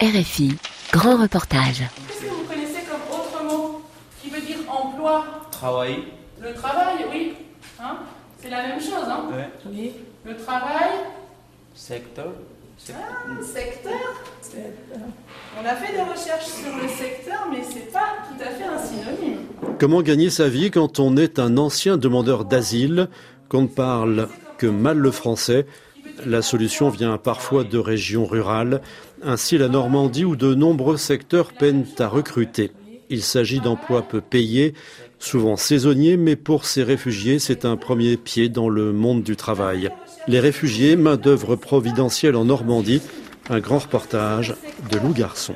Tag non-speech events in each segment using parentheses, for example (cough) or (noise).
RFI, grand reportage. Qu'est-ce que vous connaissez comme autre mot qui veut dire emploi? Travail. Le travail, oui. Hein? C'est la même chose, hein? Ouais. Oui. Le travail, Secteur. ah, secteur. On a fait des recherches sur le secteur, mais c'est pas tout à fait un synonyme. Comment gagner sa vie quand on est un ancien demandeur d'asile, qu'on ne parle que mal le français? La solution vient parfois de régions rurales, ainsi la Normandie où de nombreux secteurs peinent à recruter. Il s'agit d'emplois peu payés, souvent saisonniers, mais pour ces réfugiés, c'est un premier pied dans le monde du travail. Les réfugiés, main-d'œuvre providentielle en Normandie, un grand reportage de Lou Garçon.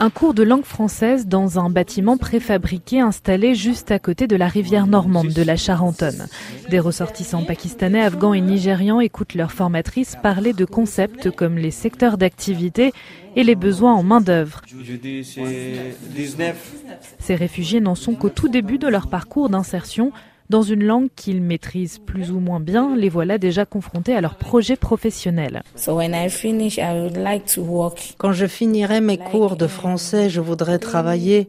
Un cours de langue française dans un bâtiment préfabriqué installé juste à côté de la rivière normande de la Charentonne. Des ressortissants pakistanais, afghans et nigérians écoutent leur formatrice parler de concepts comme les secteurs d'activité et les besoins en main-d'œuvre. Je dis c'est 19. Ces réfugiés n'en sont qu'au tout début de leur parcours d'insertion. Dans une langue qu'ils maîtrisent plus ou moins bien, les voilà déjà confrontés à leur projet professionnel. So when I finish, I would like to work. Quand je finirai mes cours de français, je voudrais travailler,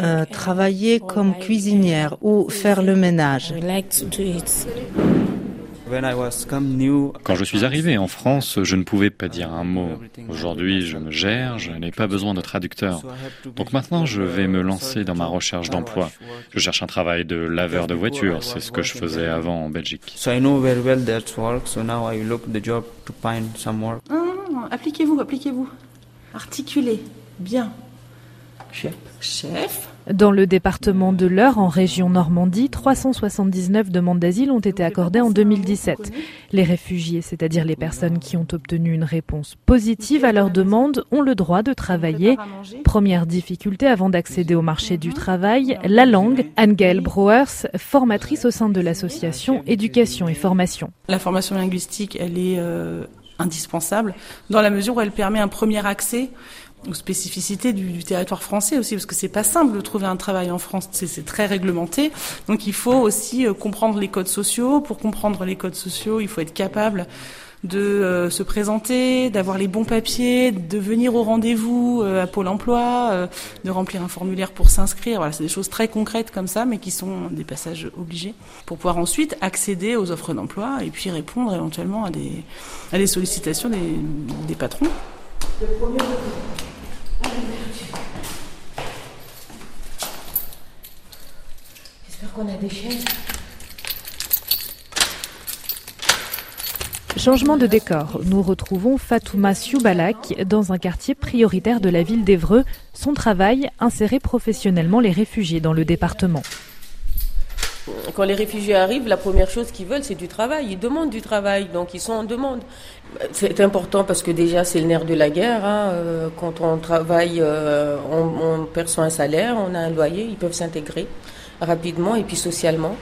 euh, travailler comme cuisinière ou faire le ménage. Quand je suis arrivé en France, je ne pouvais pas dire un mot. Aujourd'hui, je me gère, je n'ai pas besoin de traducteur. Donc maintenant, je vais me lancer dans ma recherche d'emploi. Je cherche un travail de laveur de voiture, c'est ce que je faisais avant en Belgique. So I know very well that work. So now I look the job to find some work. Non, non, non, appliquez-vous, appliquez-vous. Articulez. Bien. Chef. Chef. Dans le département de l'Eure, en région Normandie, 379 demandes d'asile ont été accordées en 2017. Les réfugiés, c'est-à-dire les personnes qui ont obtenu une réponse positive à leur demande, ont le droit de travailler. Première difficulté avant d'accéder au marché du travail, la langue. Anne-Gaëlle Brouwers, formatrice au sein de l'association Éducation et Formation. La formation linguistique, elle est euh, indispensable dans la mesure où elle permet un premier accès aux spécificités du, territoire français aussi, parce que c'est pas simple de trouver un travail en France, c'est très réglementé. Donc il faut aussi euh, comprendre les codes sociaux. Pour comprendre les codes sociaux, il faut être capable de euh, se présenter, d'avoir les bons papiers, de venir au rendez-vous euh, à Pôle Emploi, de remplir un formulaire pour s'inscrire. Voilà, c'est des choses très concrètes comme ça, mais qui sont des passages obligés pour pouvoir ensuite accéder aux offres d'emploi et puis répondre éventuellement à des, sollicitations des, des patrons. J'espère qu'on a des chaises. Changement de décor. Nous retrouvons Fatouma Sioubalak dans un quartier prioritaire de la ville d'Evreux. Son travail, insérer professionnellement les réfugiés dans le département. Quand les réfugiés arrivent, la première chose qu'ils veulent, c'est du travail. Ils demandent du travail, donc ils sont en demande. C'est important parce que déjà, c'est le nerf de la guerre. hein. Euh, Quand on travaille, euh, on, on perçoit un salaire, on a un loyer, ils peuvent s'intégrer rapidement et puis socialement.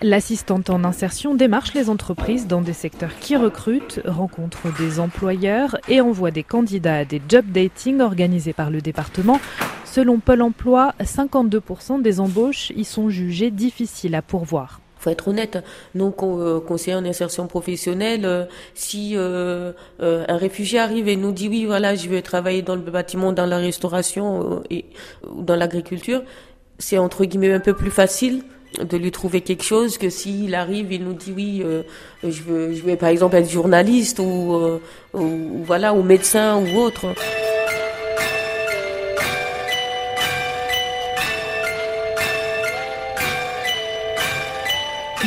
L'assistante en insertion démarche les entreprises dans des secteurs qui recrutent, rencontre des employeurs et envoie des candidats à des job dating organisés par le département. Selon Pôle emploi, 52% des embauches y sont jugées difficiles à pourvoir. faut être honnête. Nous, euh, conseillers en insertion professionnelle, euh, si euh, un réfugié arrive et nous dit oui, voilà, je veux travailler dans le bâtiment, dans la restauration ou dans l'agriculture, c'est entre guillemets un peu plus facile de lui trouver quelque chose que s'il arrive, il nous dit oui, euh, je veux, je veux par exemple être journaliste ou, euh, ou, voilà, ou médecin ou autre.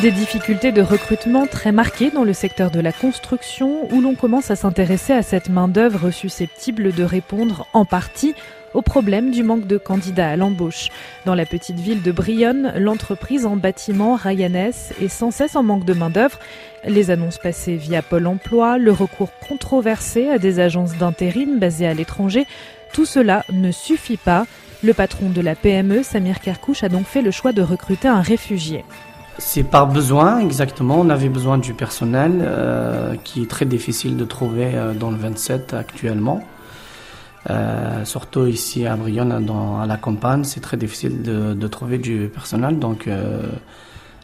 Des difficultés de recrutement très marquées dans le secteur de la construction où l'on commence à s'intéresser à cette main-d'œuvre susceptible de répondre en partie au problème du manque de candidats à l'embauche. Dans la petite ville de Brionne, l'entreprise en bâtiment Ryanès est sans cesse en manque de main-d'œuvre. Les annonces passées via Pôle emploi, le recours controversé à des agences d'intérim basées à l'étranger, tout cela ne suffit pas. Le patron de la PME, Samir Kerkouche, a donc fait le choix de recruter un réfugié. C'est par besoin, exactement. On avait besoin du personnel euh, qui est très difficile de trouver euh, dans le 27 actuellement. Euh, surtout ici à Brionne, dans, à la campagne, c'est très difficile de, de trouver du personnel. Donc, euh,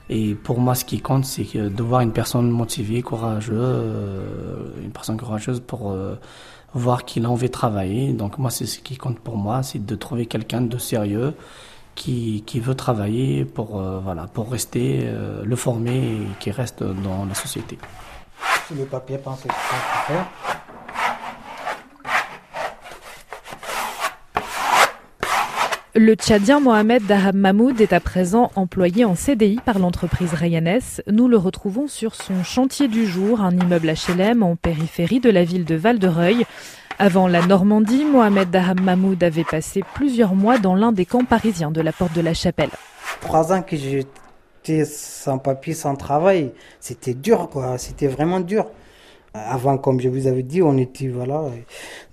Et pour moi, ce qui compte, c'est de voir une personne motivée, courageuse, une personne courageuse pour voir qu'il a envie de travailler. Donc moi, c'est ce qui compte pour moi, c'est de trouver quelqu'un de sérieux qui, qui veut travailler pour, voilà, pour rester, le former et qui reste dans la société. le papier, pensez faire. Le Tchadien Mohamed Dahab Mahmoud est à présent employé en CDI par l'entreprise Rayanès. Nous le retrouvons sur son chantier du jour, un immeuble HLM en périphérie de la ville de Val-de-Reuil. Avant la Normandie, Mohamed Dahab Mahmoud avait passé plusieurs mois dans l'un des camps parisiens de la Porte de la Chapelle. Trois ans que j'étais sans papier, sans travail, c'était dur, quoi. C'était vraiment dur. Avant, comme je vous avais dit, on était voilà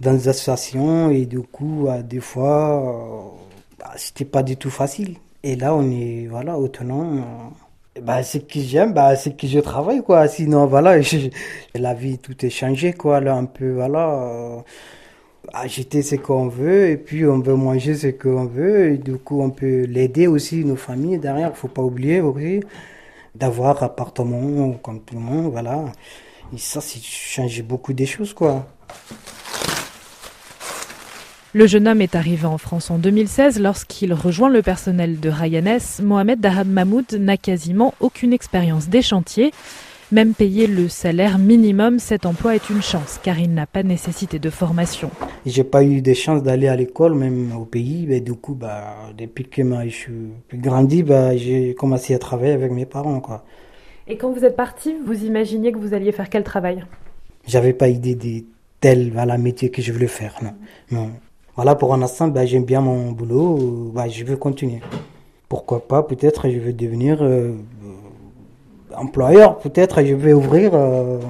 dans des associations et du coup, des fois, bah, c'était pas du tout facile. Et là, on est voilà autonome. Bah, c'est que j'aime, bah, c'est que je travaille quoi. Sinon, voilà, (laughs) la vie tout est changé quoi. Là, un peu voilà. acheter ce qu'on veut et puis on veut manger ce qu'on veut et du coup on peut l'aider aussi nos familles derrière faut pas oublier aussi d'avoir appartement comme tout le monde voilà et ça c'est changé beaucoup des choses quoi le jeune homme est arrivé en France en 2016 lorsqu'il rejoint le personnel de Rayanès. Mohamed Dahab Mahmoud n'a quasiment aucune expérience des chantiers. Même payer le salaire minimum, cet emploi est une chance car il n'a pas nécessité de formation. J'ai pas eu de chance d'aller à l'école, même au pays. Mais du coup, bah, depuis que je suis grandi, bah, j'ai commencé à travailler avec mes parents. Quoi. Et quand vous êtes parti, vous imaginiez que vous alliez faire quel travail? J'avais pas idée de tel voilà, métier que je voulais faire. Non. non. Voilà, pour un instant, ben, j'aime bien mon boulot, ben, je veux continuer. Pourquoi pas, peut-être je vais devenir euh, employeur, peut-être je vais ouvrir, euh,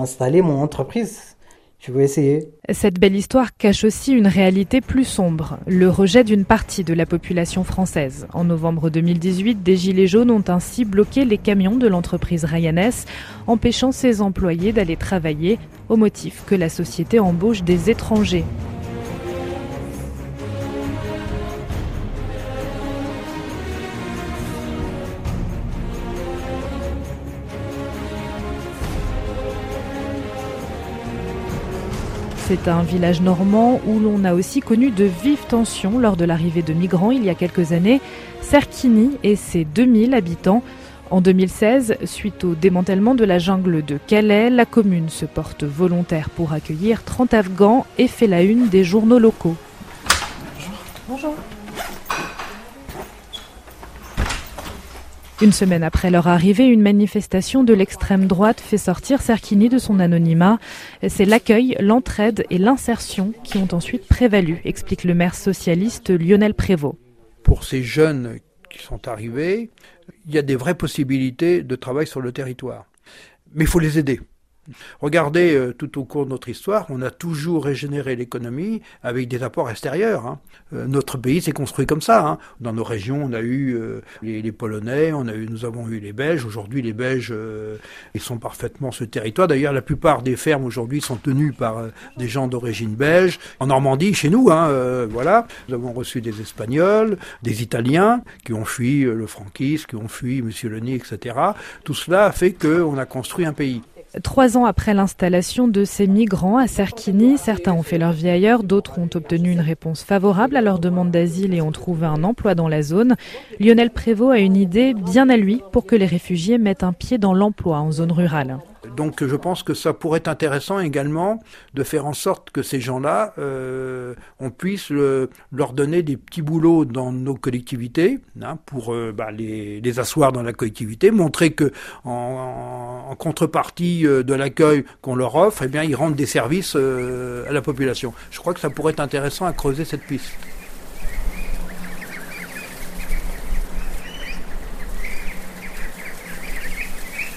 installer mon entreprise. Je vais essayer. Cette belle histoire cache aussi une réalité plus sombre, le rejet d'une partie de la population française. En novembre 2018, des Gilets jaunes ont ainsi bloqué les camions de l'entreprise Ryanair, empêchant ses employés d'aller travailler au motif que la société embauche des étrangers. C'est un village normand où l'on a aussi connu de vives tensions lors de l'arrivée de migrants il y a quelques années. Serkini et ses 2000 habitants. En 2016, suite au démantèlement de la jungle de Calais, la commune se porte volontaire pour accueillir 30 Afghans et fait la une des journaux locaux. Bonjour. Bonjour. Une semaine après leur arrivée, une manifestation de l'extrême droite fait sortir Serkini de son anonymat. C'est l'accueil, l'entraide et l'insertion qui ont ensuite prévalu, explique le maire socialiste Lionel Prévost. Pour ces jeunes qui sont arrivés, il y a des vraies possibilités de travail sur le territoire. Mais il faut les aider. Regardez, euh, tout au cours de notre histoire, on a toujours régénéré l'économie avec des apports extérieurs. Hein. Euh, notre pays s'est construit comme ça. Hein. Dans nos régions, on a eu euh, les, Polonais, on a eu, nous avons eu les Belges. Aujourd'hui, les Belges, ils sont parfaitement ce territoire. D'ailleurs, la plupart des fermes aujourd'hui sont tenues par des gens d'origine belge. En Normandie, chez nous, hein, voilà, nous avons reçu des Espagnols, des Italiens qui ont fui le franquisme, qui ont fui Mussolini, etc. Tout cela a fait qu'on a construit un pays. Trois ans après l'installation de ces migrants à Serkini, certains ont fait leur vie ailleurs, d'autres ont obtenu une réponse favorable à leur demande d'asile et ont trouvé un emploi dans la zone. Lionel Prévost a une idée bien à lui pour que les réfugiés mettent un pied dans l'emploi en zone rurale. Donc je pense que ça pourrait être intéressant également de faire en sorte que ces gens-là, euh, on puisse leur donner des petits boulots dans nos collectivités hein, pour euh, bah, les, asseoir dans la collectivité, montrer que en, contrepartie euh, de l'accueil qu'on leur offre, eh bien ils rendent des services euh, à la population. Je crois que ça pourrait être intéressant à creuser cette piste.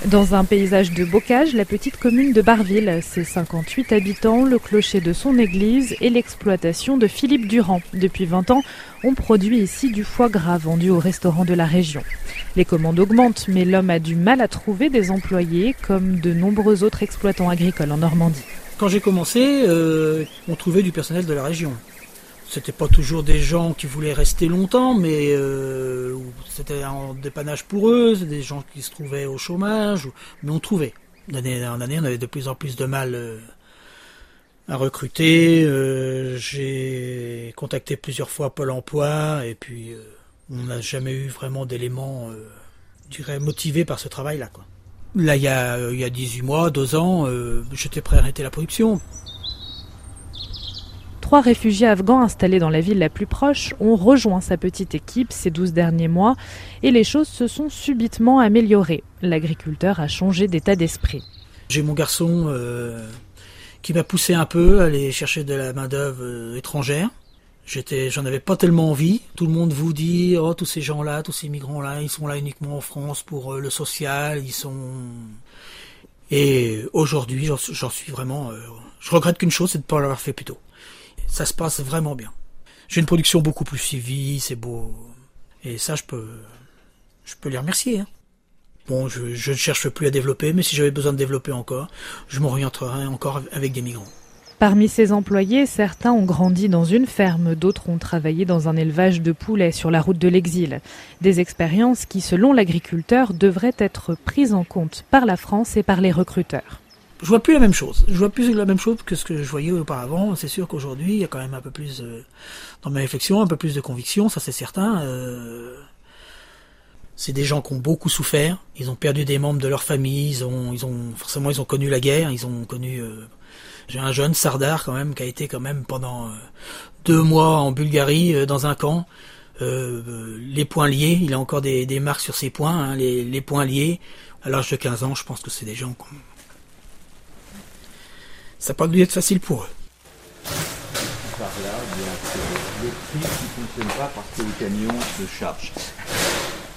Dans un paysage de bocage, la petite commune de Barville, ses 58 habitants, le clocher de son église et l'exploitation de Philippe Durand. Depuis 20 ans, on produit ici du foie gras vendu aux restaurants de la région. Les commandes augmentent, mais l'homme a du mal à trouver des employés comme de nombreux autres exploitants agricoles en Normandie. Quand j'ai commencé, euh, on trouvait du personnel de la région. C'était pas toujours des gens qui voulaient rester longtemps, mais euh, c'était un dépannage pour eux, des gens qui se trouvaient au chômage, mais on trouvait. D'année en année, on avait de plus en plus de mal euh, à recruter. Euh, j'ai contacté plusieurs fois Pôle Emploi, et puis on n'a jamais eu vraiment d'éléments, dirais, motivés par ce travail-là. Là, il y, a, il y a 18 mois, 2 ans, j'étais prêt à arrêter la production. Trois réfugiés afghans installés dans la ville la plus proche ont rejoint sa petite équipe ces 12 derniers mois et les choses se sont subitement améliorées. L'agriculteur a changé d'état d'esprit. J'ai mon garçon euh, qui m'a poussé un peu à aller chercher de la main-d'œuvre euh, étrangère. J'étais, j'en avais pas tellement envie. Tout le monde vous dit, oh, tous ces gens-là, tous ces migrants-là, ils sont là uniquement en France pour euh, le social, ils sont. Et aujourd'hui, j'en suis vraiment. Je regrette qu'une chose, c'est de ne pas l'avoir fait plus tôt ça se passe vraiment bien. J'ai une production beaucoup plus suivie, c'est beau. Et ça, je peux, je peux les remercier. Hein. Bon, je, je ne cherche plus à développer, mais si j'avais besoin de développer encore, je m'orienterai encore avec des migrants. Parmi ces employés, certains ont grandi dans une ferme, d'autres ont travaillé dans un élevage de poulets sur la route de l'exil. Des expériences qui, selon l'agriculteur, devraient être prises en compte par la France et par les recruteurs je vois plus la même chose. Je vois plus la même chose que ce que je voyais auparavant. C'est sûr qu'aujourd'hui, il y a quand même un peu plus, dans mes réflexions, un peu plus de conviction, ça c'est certain. Euh, c'est des gens qui ont beaucoup souffert. Ils ont perdu des membres de leur famille. Ils ont, ils ont forcément, ils ont connu la guerre. Ils ont connu. Euh, j'ai un jeune Sardar quand même qui a été quand même pendant euh, deux mois en Bulgarie dans un camp. les poings liés, il a encore des, des marques sur ses poings, hein, les, les poings liés. À l'âge de 15 ans, je pense que c'est des gens qui ça n'a pas dû être facile pour eux.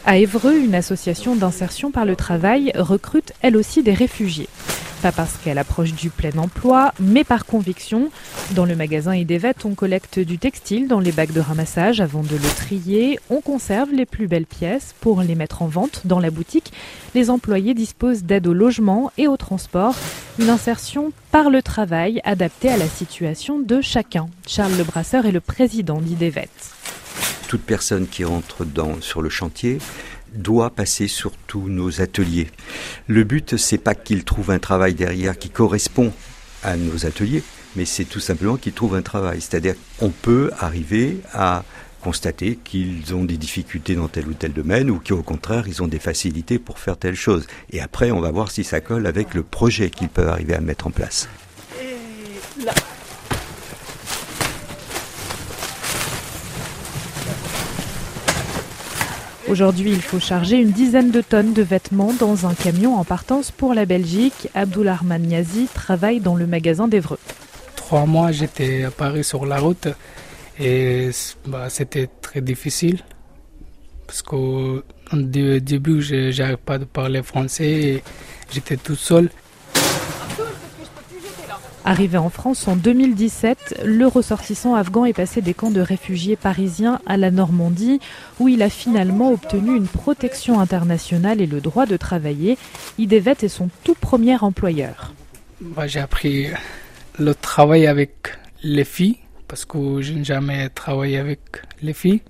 À Évreux, une association d'insertion par le travail recrute elle aussi des réfugiés. Pas parce qu'elle approche du plein emploi, mais par conviction. Dans le magasin Idevet, on collecte du textile dans les bacs de ramassage avant de le trier. On conserve les plus belles pièces pour les mettre en vente dans la boutique. Les employés disposent d'aide au logement et au transport. Une insertion par le travail adaptée à la situation de chacun. Charles Lebrasseur est le président d'Idevet. Toute personne qui entre dans, sur le chantier doit passer sur tous nos ateliers. Le but, c'est pas qu'ils trouvent un travail derrière qui correspond à nos ateliers, mais c'est tout simplement qu'ils trouvent un travail. C'est-à-dire qu'on peut arriver à constater qu'ils ont des difficultés dans tel ou tel domaine ou qu'au contraire ils ont des facilités pour faire telle chose. Et après on va voir si ça colle avec le projet qu'ils peuvent arriver à mettre en place. Aujourd'hui, il faut charger une dizaine de tonnes de vêtements dans un camion en partance pour la Belgique. Abdoulahman Niazi travaille dans le magasin d'Evreux. Trois mois, j'étais à Paris sur la route et bah, c'était très difficile parce qu'au début, je n'arrivais pas à parler français et j'étais tout seul. Arrivé en France en 2017, le ressortissant afghan est passé des camps de réfugiés parisiens à la Normandie, où il a finalement obtenu une protection internationale et le droit de travailler. Idevet est son tout premier employeur. J'ai appris le travail avec les filles, parce que je n'ai jamais travaillé avec les filles.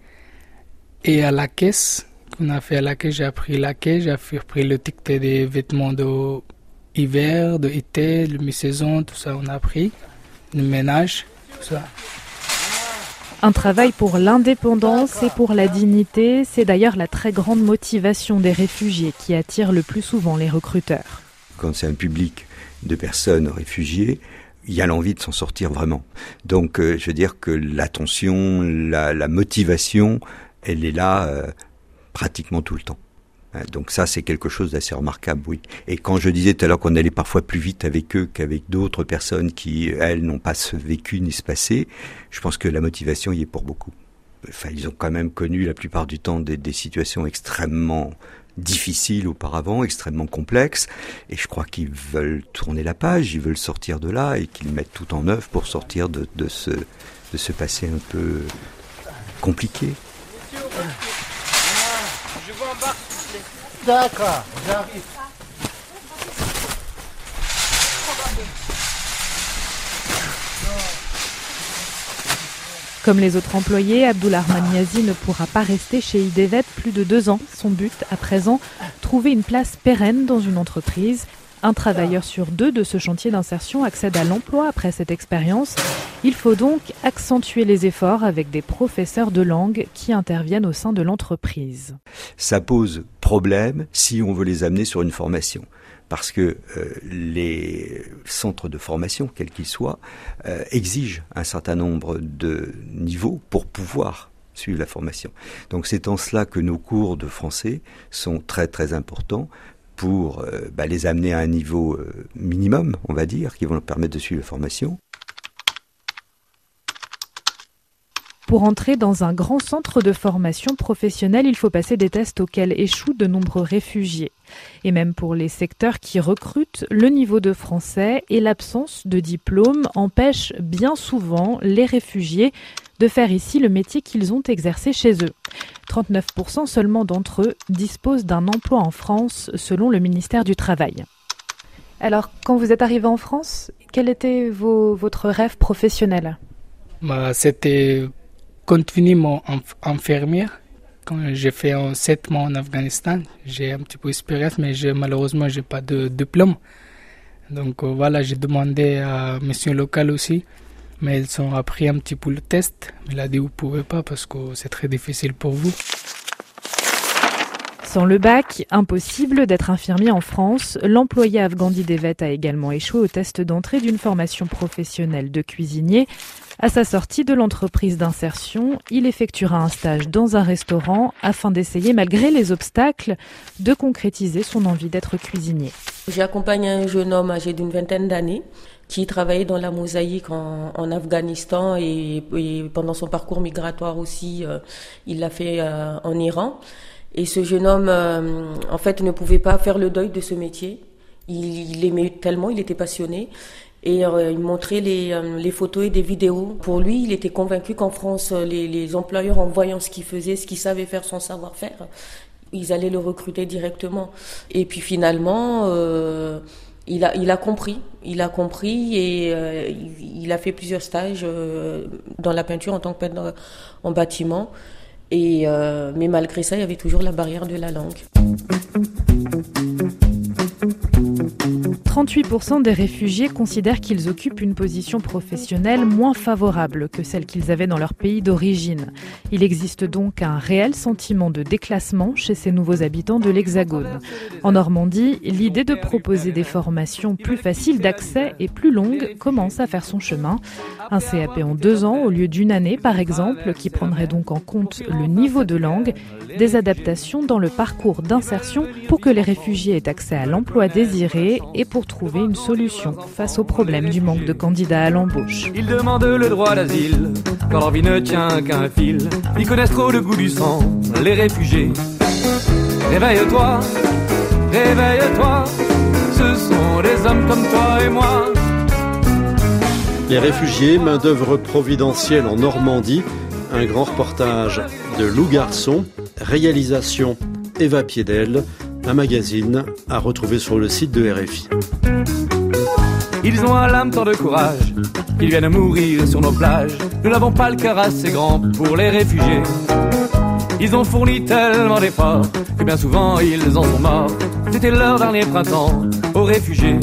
Et à la caisse, qu'on a fait à la caisse, j'ai appris la caisse, j'ai appris le ticket des vêtements de hiver, de été, de mi-saison, tout ça on a appris, le ménage, tout ça. Un travail pour l'indépendance et pour la dignité, c'est d'ailleurs la très grande motivation des réfugiés qui attire le plus souvent les recruteurs. Quand c'est un public de personnes réfugiées, il y a l'envie de s'en sortir vraiment. Donc euh, je veux dire que l'attention, la, la, motivation, elle est là euh, pratiquement tout le temps. Hein, donc ça, c'est quelque chose d'assez remarquable, oui. Et quand je disais tout à l'heure qu'on allait parfois plus vite avec eux qu'avec d'autres personnes qui, elles, n'ont pas vécu ni se passé, je pense que la motivation y est pour beaucoup. Enfin, ils ont quand même connu la plupart du temps des, situations extrêmement difficiles auparavant, extrêmement complexes, et je crois qu'ils veulent tourner la page, ils veulent sortir de là, et qu'ils mettent tout en œuvre pour sortir de, ce, de ce passé un peu compliqué. Je D'accord, j'arrive. Comme les autres employés, Abdullah Niazi ne pourra pas rester chez IDEVET plus de deux ans. Son but, à présent, trouver une place pérenne dans une entreprise. Un travailleur sur deux de ce chantier d'insertion accède à l'emploi après cette expérience. Il faut donc accentuer les efforts avec des professeurs de langue qui interviennent au sein de l'entreprise. Ça pose problème si on veut les amener sur une formation parce que euh, les centres de formation, quels qu'ils soient, euh, exigent un certain nombre de niveaux pour pouvoir suivre la formation. Donc c'est en cela que nos cours de français sont très très importants pour euh, bah, les amener à un niveau minimum, on va dire, qui vont leur permettre de suivre la formation. Pour entrer dans un grand centre de formation professionnelle, il faut passer des tests auxquels échouent de nombreux réfugiés. Et même pour les secteurs qui recrutent, le niveau de français et l'absence de diplôme empêchent bien souvent les réfugiés de faire ici le métier qu'ils ont exercé chez eux. 39% seulement d'entre eux disposent d'un emploi en France selon le ministère du Travail. Alors, quand vous êtes arrivé en France, quel était votre rêve professionnel? Bah, C'était continuer mon infirmière. Quand j'ai fait un 7 mois en Afghanistan, j'ai un petit peu d'expérience, mais malheureusement, je n'ai pas de diplôme. Donc euh, voilà, j'ai demandé à monsieur local aussi, mais ils ont appris un petit peu le test. Il a dit vous pouvez pas parce que c'est très difficile pour vous. Sans le bac, impossible d'être infirmier en France. L'employé afghan d'Idevet a également échoué au test d'entrée d'une formation professionnelle de cuisinier. À sa sortie de l'entreprise d'insertion, il effectuera un stage dans un restaurant afin d'essayer, malgré les obstacles, de concrétiser son envie d'être cuisinier. J'accompagne un jeune homme âgé d'une vingtaine d'années qui travaillait dans la mosaïque en, Afghanistan et, pendant son parcours migratoire aussi, euh, il l'a fait euh, en Iran. Et ce jeune homme, euh, en fait, ne pouvait pas faire le deuil de ce métier. Il, aimait tellement, il était passionné. Et euh, il montrait les, euh, les, photos et des vidéos. Pour lui, il était convaincu qu'en France, les, les, employeurs, en voyant ce qu'il faisait, ce qu'il savait faire, son savoir-faire, ils allaient le recruter directement. Et puis finalement, il, a, il a compris. Il a compris et il, a fait plusieurs stages dans la peinture en tant que peintre en bâtiment. Et, euh, mais malgré ça, il y avait toujours la barrière de la langue. 38% des réfugiés considèrent qu'ils occupent une position professionnelle moins favorable que celle qu'ils avaient dans leur pays d'origine. Il existe donc un réel sentiment de déclassement chez ces nouveaux habitants de l'Hexagone. En Normandie, l'idée de proposer des formations plus faciles d'accès et plus longues commence à faire son chemin. Un CAP en deux ans au lieu d'une année, par exemple, qui prendrait donc en compte le niveau de langue, des adaptations dans le parcours d'insertion pour que les réfugiés aient accès à l'emploi désiré et pour trouver une solution face au problème du manque de candidats à l'embauche. Ils demandent le droit d'asile quand leur vie ne tient qu'un fil. Ils connaissent trop le goût du sang, les réfugiés. Réveille-toi, réveille-toi, ce sont des hommes comme toi et moi. Les réfugiés, main-d'œuvre providentielle en Normandie, un grand reportage de Lou Garçon, réalisation Eva Piedel, un magazine à retrouver sur le site de RFI. Ils ont à l'âme tant de courage qu'ils viennent mourir sur nos plages. Nous n'avons pas le cœur assez grand pour les réfugiés. Ils ont fourni tellement d'efforts que bien souvent ils en sont morts. C'était leur dernier printemps aux réfugiés.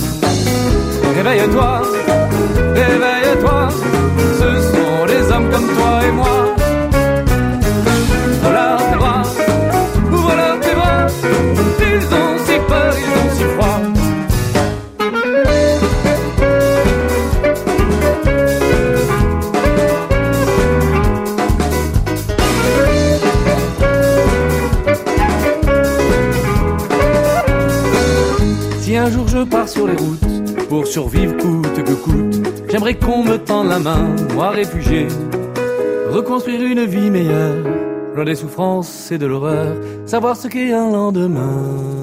Réveille-toi, réveille-toi, ce sont des hommes comme Qu'on me tende la main, moi réfugié, reconstruire une vie meilleure, loin des souffrances et de l'horreur, savoir ce qu'est un lendemain.